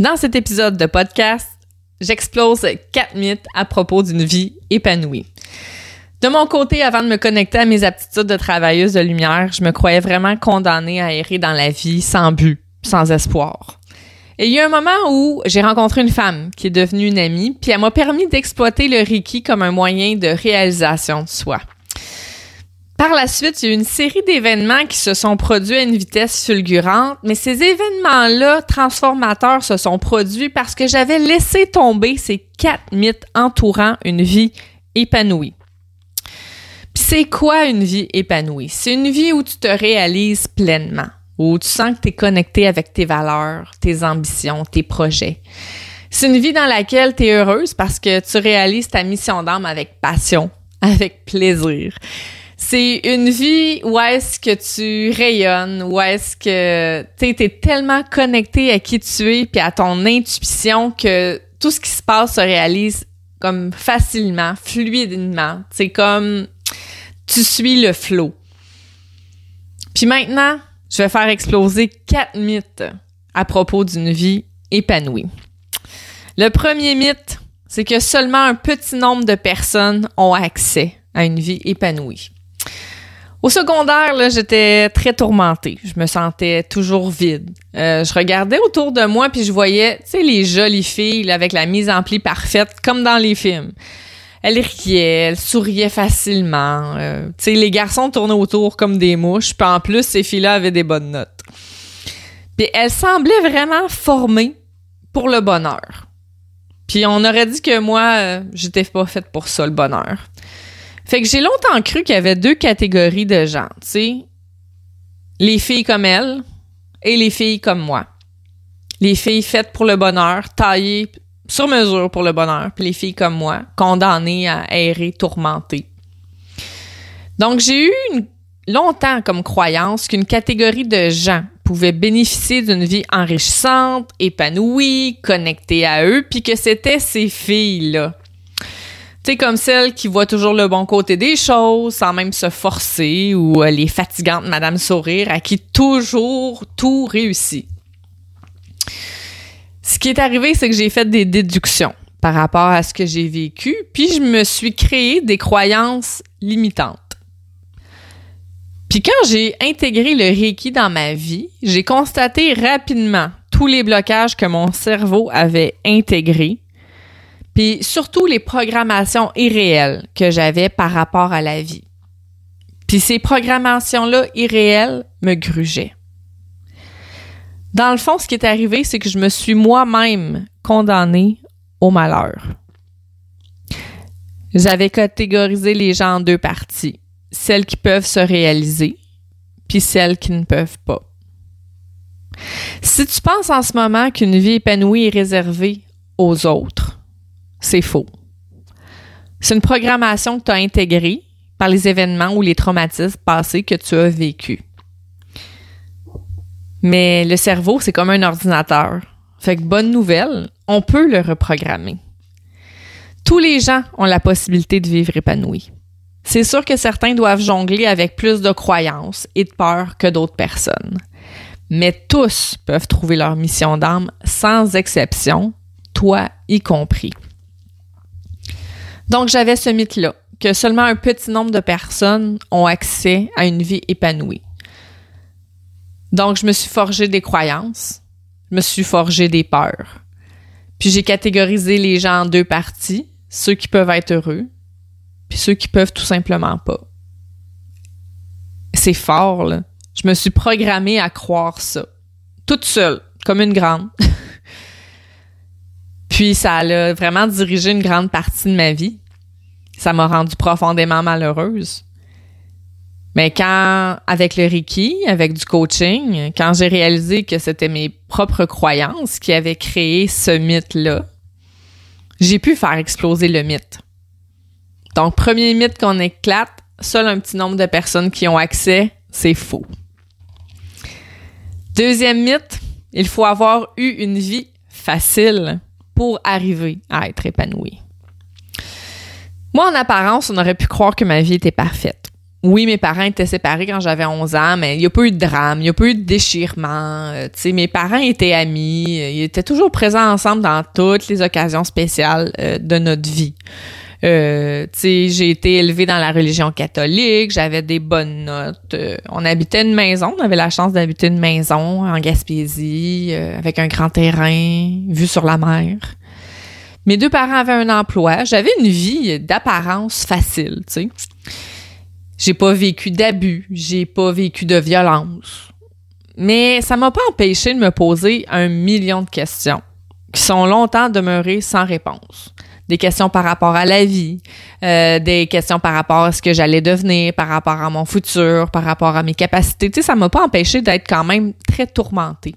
Dans cet épisode de podcast, j'explose quatre mythes à propos d'une vie épanouie. De mon côté, avant de me connecter à mes aptitudes de travailleuse de lumière, je me croyais vraiment condamnée à errer dans la vie sans but, sans espoir. Et il y a un moment où j'ai rencontré une femme qui est devenue une amie, puis elle m'a permis d'exploiter le Reiki comme un moyen de réalisation de soi. Par la suite, il y a eu une série d'événements qui se sont produits à une vitesse fulgurante, mais ces événements-là transformateurs se sont produits parce que j'avais laissé tomber ces quatre mythes entourant une vie épanouie. Puis c'est quoi une vie épanouie? C'est une vie où tu te réalises pleinement, où tu sens que tu es connecté avec tes valeurs, tes ambitions, tes projets. C'est une vie dans laquelle tu es heureuse parce que tu réalises ta mission d'âme avec passion, avec plaisir c'est une vie où est-ce que tu rayonnes, où est-ce que tu es tellement connecté à qui tu es puis à ton intuition que tout ce qui se passe se réalise comme facilement, fluidement. C'est comme tu suis le flot. Puis maintenant, je vais faire exploser quatre mythes à propos d'une vie épanouie. Le premier mythe, c'est que seulement un petit nombre de personnes ont accès à une vie épanouie. Au secondaire, j'étais très tourmentée. Je me sentais toujours vide. Euh, je regardais autour de moi puis je voyais, tu sais, les jolies filles avec la mise en pli parfaite, comme dans les films. Elles riaient, elles souriaient facilement. Euh, tu sais, les garçons tournaient autour comme des mouches. Puis en plus, ces filles-là avaient des bonnes notes. Puis elles semblaient vraiment formées pour le bonheur. Puis on aurait dit que moi, euh, j'étais pas faite pour ça, le bonheur. Fait que j'ai longtemps cru qu'il y avait deux catégories de gens, tu sais. Les filles comme elles et les filles comme moi. Les filles faites pour le bonheur, taillées sur mesure pour le bonheur, puis les filles comme moi, condamnées à errer, tourmentées. Donc j'ai eu longtemps comme croyance qu'une catégorie de gens pouvait bénéficier d'une vie enrichissante, épanouie, connectée à eux, puis que c'était ces filles-là tu sais, comme celle qui voit toujours le bon côté des choses sans même se forcer ou euh, les fatigantes Madame Sourire à qui toujours tout réussit. Ce qui est arrivé, c'est que j'ai fait des déductions par rapport à ce que j'ai vécu, puis je me suis créé des croyances limitantes. Puis quand j'ai intégré le Reiki dans ma vie, j'ai constaté rapidement tous les blocages que mon cerveau avait intégrés puis surtout les programmations irréelles que j'avais par rapport à la vie. Puis ces programmations-là irréelles me grugeaient. Dans le fond, ce qui est arrivé, c'est que je me suis moi-même condamnée au malheur. J'avais catégorisé les gens en deux parties. Celles qui peuvent se réaliser, puis celles qui ne peuvent pas. Si tu penses en ce moment qu'une vie épanouie est réservée aux autres, c'est faux. C'est une programmation que tu as intégrée par les événements ou les traumatismes passés que tu as vécus. Mais le cerveau, c'est comme un ordinateur. Fait que bonne nouvelle, on peut le reprogrammer. Tous les gens ont la possibilité de vivre épanoui. C'est sûr que certains doivent jongler avec plus de croyances et de peur que d'autres personnes. Mais tous peuvent trouver leur mission d'âme sans exception, toi y compris. Donc, j'avais ce mythe-là, que seulement un petit nombre de personnes ont accès à une vie épanouie. Donc, je me suis forgé des croyances, je me suis forgé des peurs. Puis j'ai catégorisé les gens en deux parties, ceux qui peuvent être heureux, puis ceux qui peuvent tout simplement pas. C'est fort, là. Je me suis programmée à croire ça. Toute seule, comme une grande. Puis ça a vraiment dirigé une grande partie de ma vie. Ça m'a rendue profondément malheureuse. Mais quand, avec le Reiki, avec du coaching, quand j'ai réalisé que c'était mes propres croyances qui avaient créé ce mythe-là, j'ai pu faire exploser le mythe. Donc, premier mythe qu'on éclate, seul un petit nombre de personnes qui ont accès, c'est faux. Deuxième mythe, il faut avoir eu une vie facile pour arriver à être épanoui. Moi, en apparence, on aurait pu croire que ma vie était parfaite. oui, mes parents étaient séparés quand j'avais 11 ans, mais il n'y a pas eu de drame, il n'y a pas eu de déchirement. Euh, tu sais, mes parents étaient amis, euh, ils étaient toujours présents ensemble dans toutes les occasions spéciales euh, de notre vie. Euh, tu sais, j'ai été élevée dans la religion catholique, j'avais des bonnes notes. on habitait une maison, on avait la chance d'habiter une maison en Gaspésie, avec un grand terrain, vue sur la mer. Mes deux parents avaient un emploi, j'avais une vie d'apparence facile, tu sais. J'ai pas vécu d'abus, j'ai pas vécu de violence. Mais ça m'a pas empêché de me poser un million de questions qui sont longtemps demeurées sans réponse. Des questions par rapport à la vie, euh, des questions par rapport à ce que j'allais devenir, par rapport à mon futur, par rapport à mes capacités. Tu sais, ça m'a pas empêché d'être quand même très tourmentée.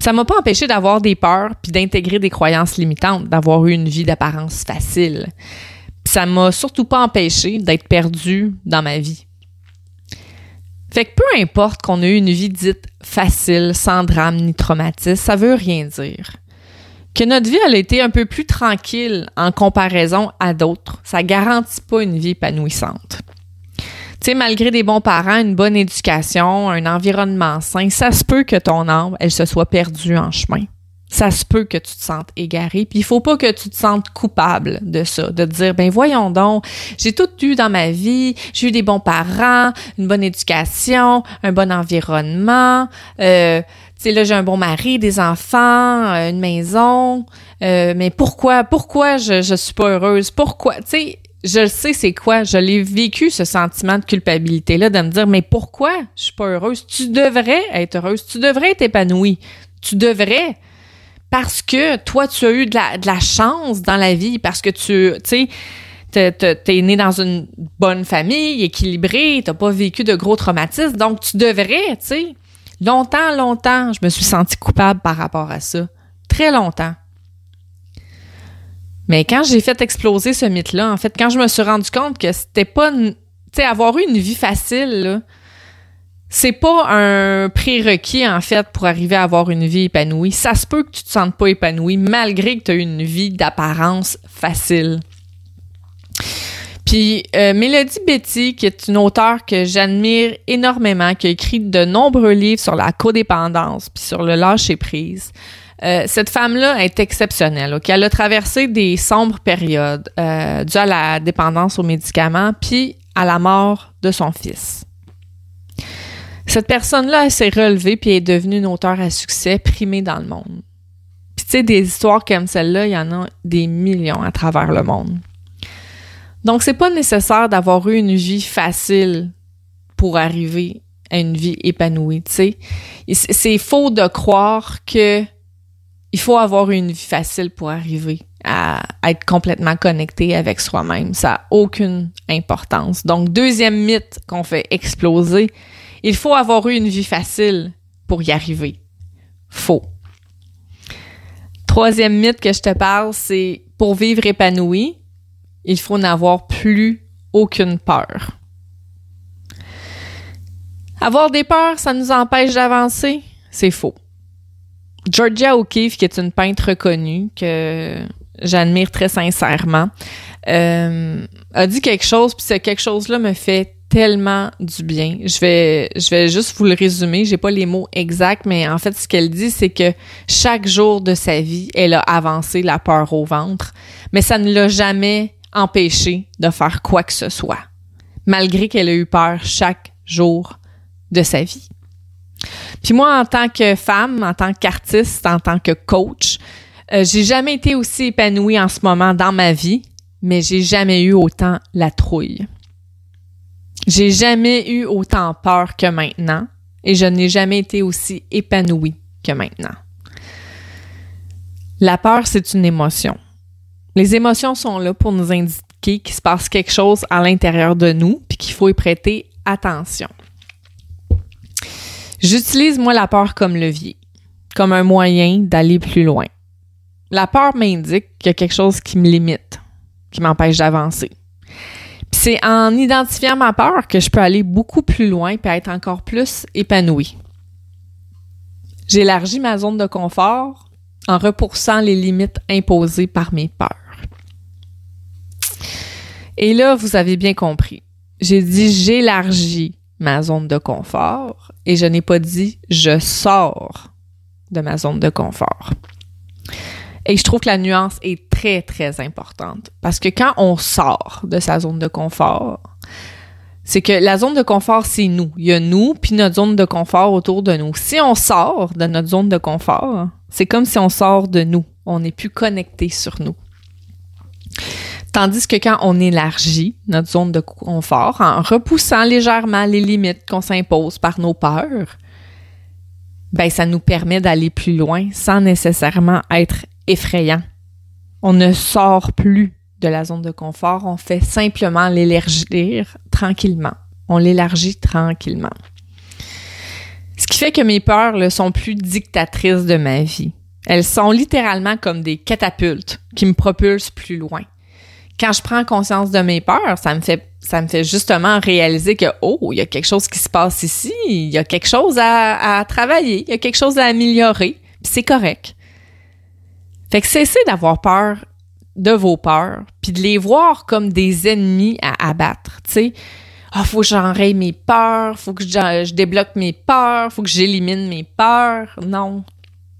Ça m'a pas empêché d'avoir des peurs puis d'intégrer des croyances limitantes, d'avoir eu une vie d'apparence facile ça m'a surtout pas empêché d'être perdu dans ma vie. Fait que peu importe qu'on ait eu une vie dite facile, sans drame ni traumatisme, ça veut rien dire. Que notre vie a été un peu plus tranquille en comparaison à d'autres, ça garantit pas une vie épanouissante. Tu sais, malgré des bons parents, une bonne éducation, un environnement sain, ça se peut que ton âme, elle se soit perdue en chemin. Ça se peut que tu te sentes égaré. Puis il faut pas que tu te sentes coupable de ça, de te dire ben voyons donc, j'ai tout eu dans ma vie, j'ai eu des bons parents, une bonne éducation, un bon environnement, euh, tu sais là j'ai un bon mari, des enfants, euh, une maison, euh, mais pourquoi pourquoi je je suis pas heureuse? Pourquoi? Tu sais je sais c'est quoi, je l'ai vécu ce sentiment de culpabilité là de me dire mais pourquoi je suis pas heureuse? Tu devrais être heureuse, tu devrais être épanouie. Tu devrais parce que toi, tu as eu de la, chance dans la vie, parce que tu, tu sais, t'es né dans une bonne famille, équilibrée, t'as pas vécu de gros traumatismes, donc tu devrais, tu sais. Longtemps, longtemps, je me suis sentie coupable par rapport à ça. Très longtemps. Mais quand j'ai fait exploser ce mythe-là, en fait, quand je me suis rendu compte que c'était pas, tu sais, avoir eu une vie facile, c'est pas un prérequis en fait pour arriver à avoir une vie épanouie. Ça se peut que tu te sentes pas épanoui malgré que tu as une vie d'apparence facile. Puis euh, Mélodie Betty, qui est une auteure que j'admire énormément, qui a écrit de nombreux livres sur la codépendance puis sur le lâcher prise. Euh, cette femme-là est exceptionnelle. Ok, Elle a traversé des sombres périodes euh, dues à la dépendance aux médicaments puis à la mort de son fils. Cette personne-là, s'est relevée puis est devenue une auteure à succès primée dans le monde. Puis tu sais, des histoires comme celle-là, il y en a des millions à travers le monde. Donc, c'est pas nécessaire d'avoir eu une vie facile pour arriver à une vie épanouie, tu sais. C'est faux de croire que il faut avoir une vie facile pour arriver à être complètement connecté avec soi-même. Ça n'a aucune importance. Donc, deuxième mythe qu'on fait exploser, il faut avoir eu une vie facile pour y arriver. Faux. Troisième mythe que je te parle, c'est pour vivre épanoui, il faut n'avoir plus aucune peur. Avoir des peurs, ça nous empêche d'avancer? C'est faux. Georgia O'Keeffe, qui est une peintre reconnue, que j'admire très sincèrement, euh, a dit quelque chose, puis ce quelque chose-là me fait tellement du bien. Je vais, je vais juste vous le résumer. J'ai pas les mots exacts, mais en fait, ce qu'elle dit, c'est que chaque jour de sa vie, elle a avancé la peur au ventre, mais ça ne l'a jamais empêché de faire quoi que ce soit, malgré qu'elle a eu peur chaque jour de sa vie. Puis moi, en tant que femme, en tant qu'artiste, en tant que coach, euh, j'ai jamais été aussi épanouie en ce moment dans ma vie, mais j'ai jamais eu autant la trouille. J'ai jamais eu autant peur que maintenant et je n'ai jamais été aussi épanouie que maintenant. La peur, c'est une émotion. Les émotions sont là pour nous indiquer qu'il se passe quelque chose à l'intérieur de nous puis qu'il faut y prêter attention. J'utilise moi la peur comme levier, comme un moyen d'aller plus loin. La peur m'indique qu'il y a quelque chose qui me limite, qui m'empêche d'avancer c'est en identifiant ma peur que je peux aller beaucoup plus loin et être encore plus épanouie. J'élargis ma zone de confort en repoussant les limites imposées par mes peurs. Et là, vous avez bien compris. j'ai dit j'élargis ma zone de confort et je n'ai pas dit je sors de ma zone de confort. Et je trouve que la nuance est très, très importante. Parce que quand on sort de sa zone de confort, c'est que la zone de confort, c'est nous. Il y a nous, puis notre zone de confort autour de nous. Si on sort de notre zone de confort, c'est comme si on sort de nous. On n'est plus connecté sur nous. Tandis que quand on élargit notre zone de confort en repoussant légèrement les limites qu'on s'impose par nos peurs, ben ça nous permet d'aller plus loin sans nécessairement être effrayant. On ne sort plus de la zone de confort, on fait simplement l'élargir tranquillement. On l'élargit tranquillement. Ce qui fait que mes peurs ne sont plus dictatrices de ma vie. Elles sont littéralement comme des catapultes qui me propulsent plus loin. Quand je prends conscience de mes peurs, ça me fait ça me fait justement réaliser que oh, il y a quelque chose qui se passe ici, il y a quelque chose à, travailler, il y a quelque chose à améliorer, puis c'est correct. Fait que cessez d'avoir peur de vos peurs, puis de les voir comme des ennemis à abattre, tu sais. Ah, faut que j'enraye mes peurs, faut que je, je, débloque mes peurs, faut que j'élimine mes peurs. Non.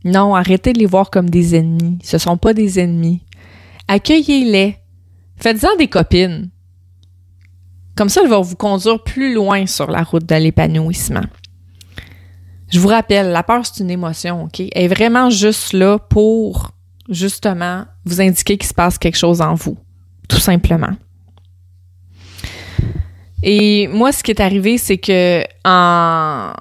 Non, arrêtez de les voir comme des ennemis. Ce sont pas des ennemis. Accueillez-les. Faites-en des copines. Comme ça, elles vont vous conduire plus loin sur la route de l'épanouissement. Je vous rappelle, la peur, c'est une émotion, OK? Elle est vraiment juste là pour justement vous indiquer qu'il se passe quelque chose en vous, tout simplement. Et moi, ce qui est arrivé, c'est que en,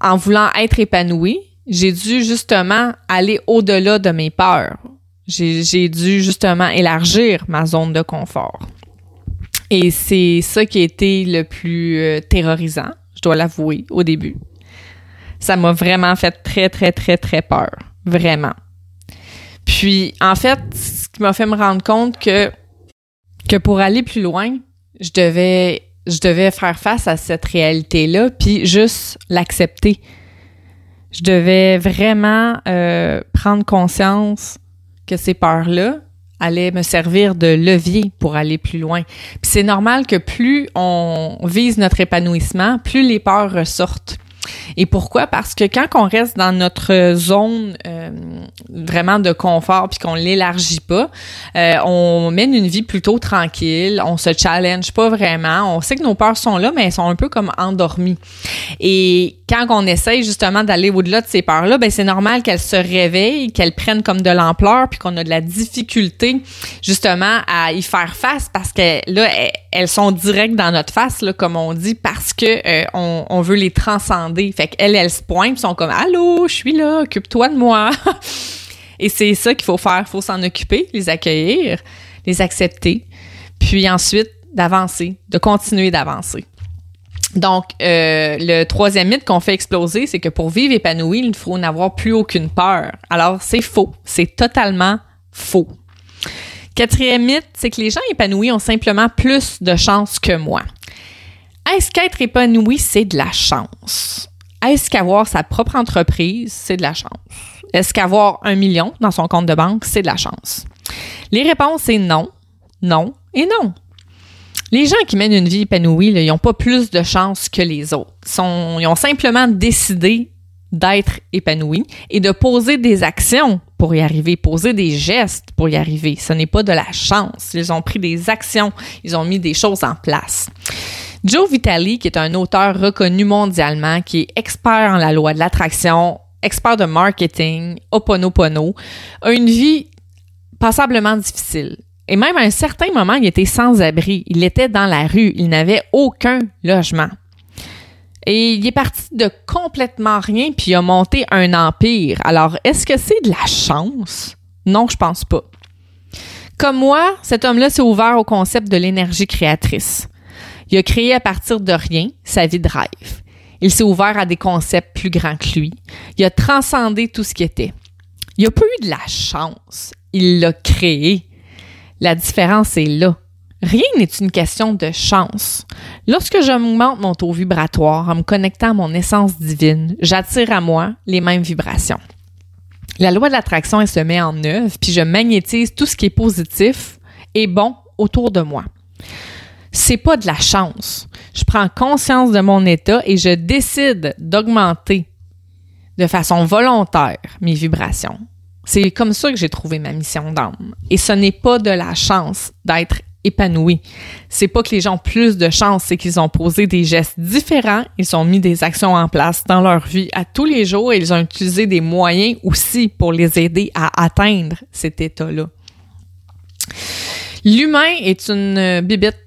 en voulant être épanouie, j'ai dû justement aller au-delà de mes peurs. J'ai dû justement élargir ma zone de confort. Et c'est ça qui a été le plus euh, terrorisant, je dois l'avouer, au début. Ça m'a vraiment fait très, très, très, très peur. Vraiment. Puis, en fait, ce qui m'a fait me rendre compte que, que pour aller plus loin, je devais, je devais faire face à cette réalité-là, puis juste l'accepter. Je devais vraiment euh, prendre conscience que ces peurs-là allaient me servir de levier pour aller plus loin. C'est normal que plus on vise notre épanouissement, plus les peurs ressortent. Et pourquoi? Parce que quand on reste dans notre zone euh, vraiment de confort puis qu'on l'élargit pas, euh, on mène une vie plutôt tranquille, on se challenge pas vraiment, on sait que nos peurs sont là, mais elles sont un peu comme endormies. Et quand on essaye justement d'aller au-delà de ces peurs-là, ben c'est normal qu'elles se réveillent, qu'elles prennent comme de l'ampleur, puis qu'on a de la difficulté justement à y faire face parce que là, elles sont directes dans notre face, comme on dit, parce que euh, on, on veut les transcender fait qu'elles, elles se pointent, sont comme Allô, je suis là, occupe-toi de moi. Et c'est ça qu'il faut faire. Il faut s'en occuper, les accueillir, les accepter, puis ensuite d'avancer, de continuer d'avancer. Donc, euh, le troisième mythe qu'on fait exploser, c'est que pour vivre épanoui, il ne faut n'avoir plus aucune peur. Alors, c'est faux. C'est totalement faux. Quatrième mythe, c'est que les gens épanouis ont simplement plus de chance que moi. Est-ce qu'être épanoui, c'est de la chance? Est-ce qu'avoir sa propre entreprise, c'est de la chance? Est-ce qu'avoir un million dans son compte de banque, c'est de la chance? Les réponses, c'est non, non et non. Les gens qui mènent une vie épanouie, ils n'ont pas plus de chance que les autres. ils ont simplement décidé d'être épanouis et de poser des actions pour y arriver, poser des gestes pour y arriver. Ce n'est pas de la chance. Ils ont pris des actions, ils ont mis des choses en place. Joe Vitale, qui est un auteur reconnu mondialement, qui est expert en la loi de l'attraction, expert de marketing, oponopono, a une vie passablement difficile. Et même à un certain moment, il était sans abri. Il était dans la rue. Il n'avait aucun logement. Et il est parti de complètement rien, puis a monté un empire. Alors, est-ce que c'est de la chance? Non, je pense pas. Comme moi, cet homme-là s'est ouvert au concept de l'énergie créatrice. Il a créé à partir de rien sa vie de rêve. Il s'est ouvert à des concepts plus grands que lui. Il a transcendé tout ce qui était. Il n'a pas eu de la chance. Il l'a créé. La différence est là. Rien n'est une question de chance. Lorsque je monte mon taux vibratoire en me connectant à mon essence divine, j'attire à moi les mêmes vibrations. La loi de l'attraction, elle se met en œuvre, puis je magnétise tout ce qui est positif et bon autour de moi. c'est pas de la chance. Je prends conscience de mon état et je décide d'augmenter de façon volontaire mes vibrations. C'est comme ça que j'ai trouvé ma mission d'âme. Et ce n'est pas de la chance d'être épanoui. C'est pas que les gens ont plus de chance, c'est qu'ils ont posé des gestes différents, ils ont mis des actions en place dans leur vie à tous les jours et ils ont utilisé des moyens aussi pour les aider à atteindre cet état-là. L'humain est une bibite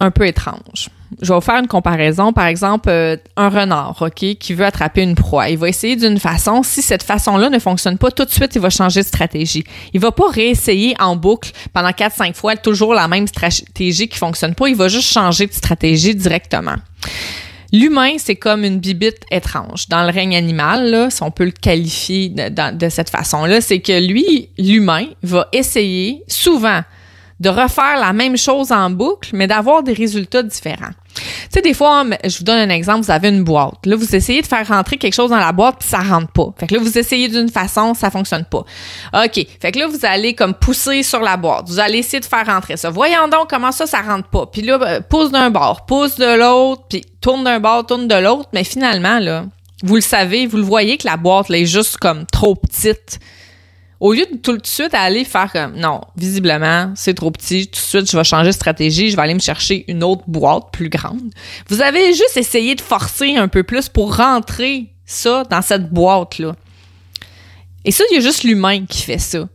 un peu étrange. Je vais vous faire une comparaison. Par exemple, euh, un renard, OK, qui veut attraper une proie. Il va essayer d'une façon. Si cette façon-là ne fonctionne pas, tout de suite, il va changer de stratégie. Il va pas réessayer en boucle pendant 4-5 fois toujours la même stratégie qui fonctionne pas. Il va juste changer de stratégie directement. L'humain, c'est comme une bibite étrange. Dans le règne animal, si on peut le qualifier de cette façon-là, c'est que lui, l'humain, va essayer souvent de refaire la même chose en boucle, mais d'avoir des résultats différents. Tu sais, des fois, je vous donne un exemple, vous avez une boîte. Là, vous essayez de faire rentrer quelque chose dans la boîte, puis ça rentre pas. Fait que là, vous essayez d'une façon, ça fonctionne pas. OK. Fait que là, vous allez comme pousser sur la boîte. Vous allez essayer de faire rentrer ça. Voyons donc comment ça, ça rentre pas. Puis là, ben, pousse d'un bord, pousse de l'autre, puis tourne d'un bord, tourne de l'autre. Mais finalement, là, vous le savez, vous le voyez que la boîte, là, est juste comme trop petite au lieu de tout de suite aller faire comme non, visiblement, c'est trop petit, tout de suite, je vais changer de stratégie, je vais aller me chercher une autre boîte plus grande. Vous avez juste essayé de forcer un peu plus pour rentrer ça dans cette boîte-là. Et ça, il y a juste l'humain qui fait ça.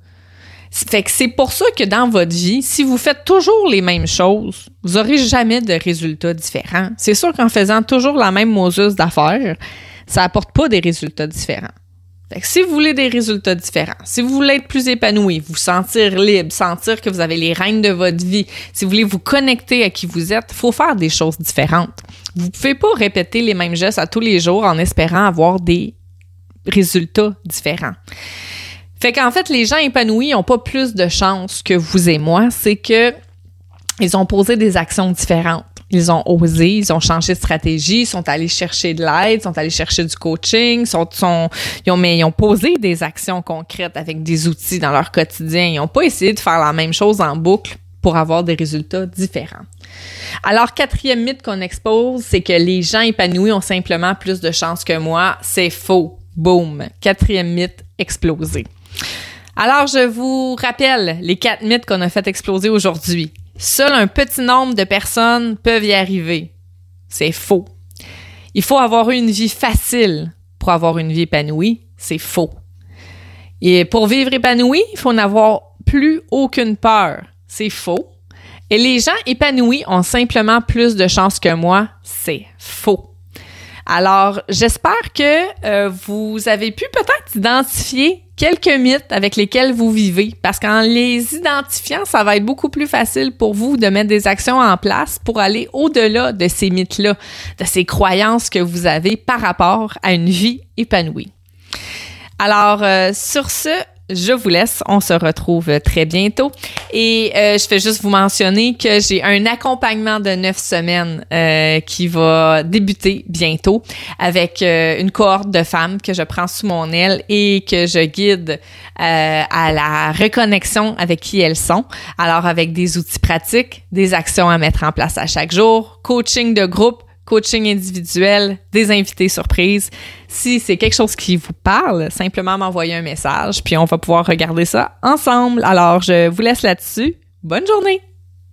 Fait que c'est pour ça que dans votre vie, si vous faites toujours les mêmes choses, vous aurez jamais de résultats différents. C'est sûr qu'en faisant toujours la même moseuse d'affaires, ça apporte pas des résultats différents si vous voulez des résultats différents, si vous voulez être plus épanoui, vous sentir libre, sentir que vous avez les règnes de votre vie, si vous voulez vous connecter à qui vous êtes, faut faire des choses différentes. Vous pouvez pas répéter les mêmes gestes à tous les jours en espérant avoir des résultats différents. Fait qu'en fait, les gens épanouis n'ont pas plus de chance que vous et moi, c'est que ils ont posé des actions différentes. Ils ont osé, ils ont changé de stratégie, ils sont allés chercher de l'aide, ils sont allés chercher du coaching, sont, ils, ont, ils ont posé des actions concrètes avec des outils dans leur quotidien. Ils n'ont pas essayé de faire la même chose en boucle pour avoir des résultats différents. Alors, quatrième mythe qu'on expose, c'est que les gens épanouis ont simplement plus de chances que moi. C'est faux. Boom. Quatrième mythe explosé. Alors, je vous rappelle les quatre mythes qu'on a fait exploser aujourd'hui. Seul un petit nombre de personnes peuvent y arriver. C'est faux. Il faut avoir une vie facile pour avoir une vie épanouie. C'est faux. Et pour vivre épanoui, il faut n'avoir plus aucune peur. C'est faux. Et les gens épanouis ont simplement plus de chances que moi. C'est faux. Alors, j'espère que euh, vous avez pu peut-être identifier quelques mythes avec lesquels vous vivez, parce qu'en les identifiant, ça va être beaucoup plus facile pour vous de mettre des actions en place pour aller au-delà de ces mythes-là, de ces croyances que vous avez par rapport à une vie épanouie. Alors, euh, sur ce, je vous laisse. On se retrouve très bientôt. Et euh, je fais juste vous mentionner que j'ai un accompagnement de neuf semaines euh, qui va débuter bientôt avec euh, une cohorte de femmes que je prends sous mon aile et que je guide à la reconnexion avec qui elles sont. Alors avec des outils pratiques, des actions à mettre en place à chaque jour, coaching de groupe, coaching individuel, des invités surprises. Si c'est quelque chose qui vous parle, simplement m'envoyer un message, puis on va pouvoir regarder ça ensemble. Alors, je vous laisse là-dessus. Bonne journée!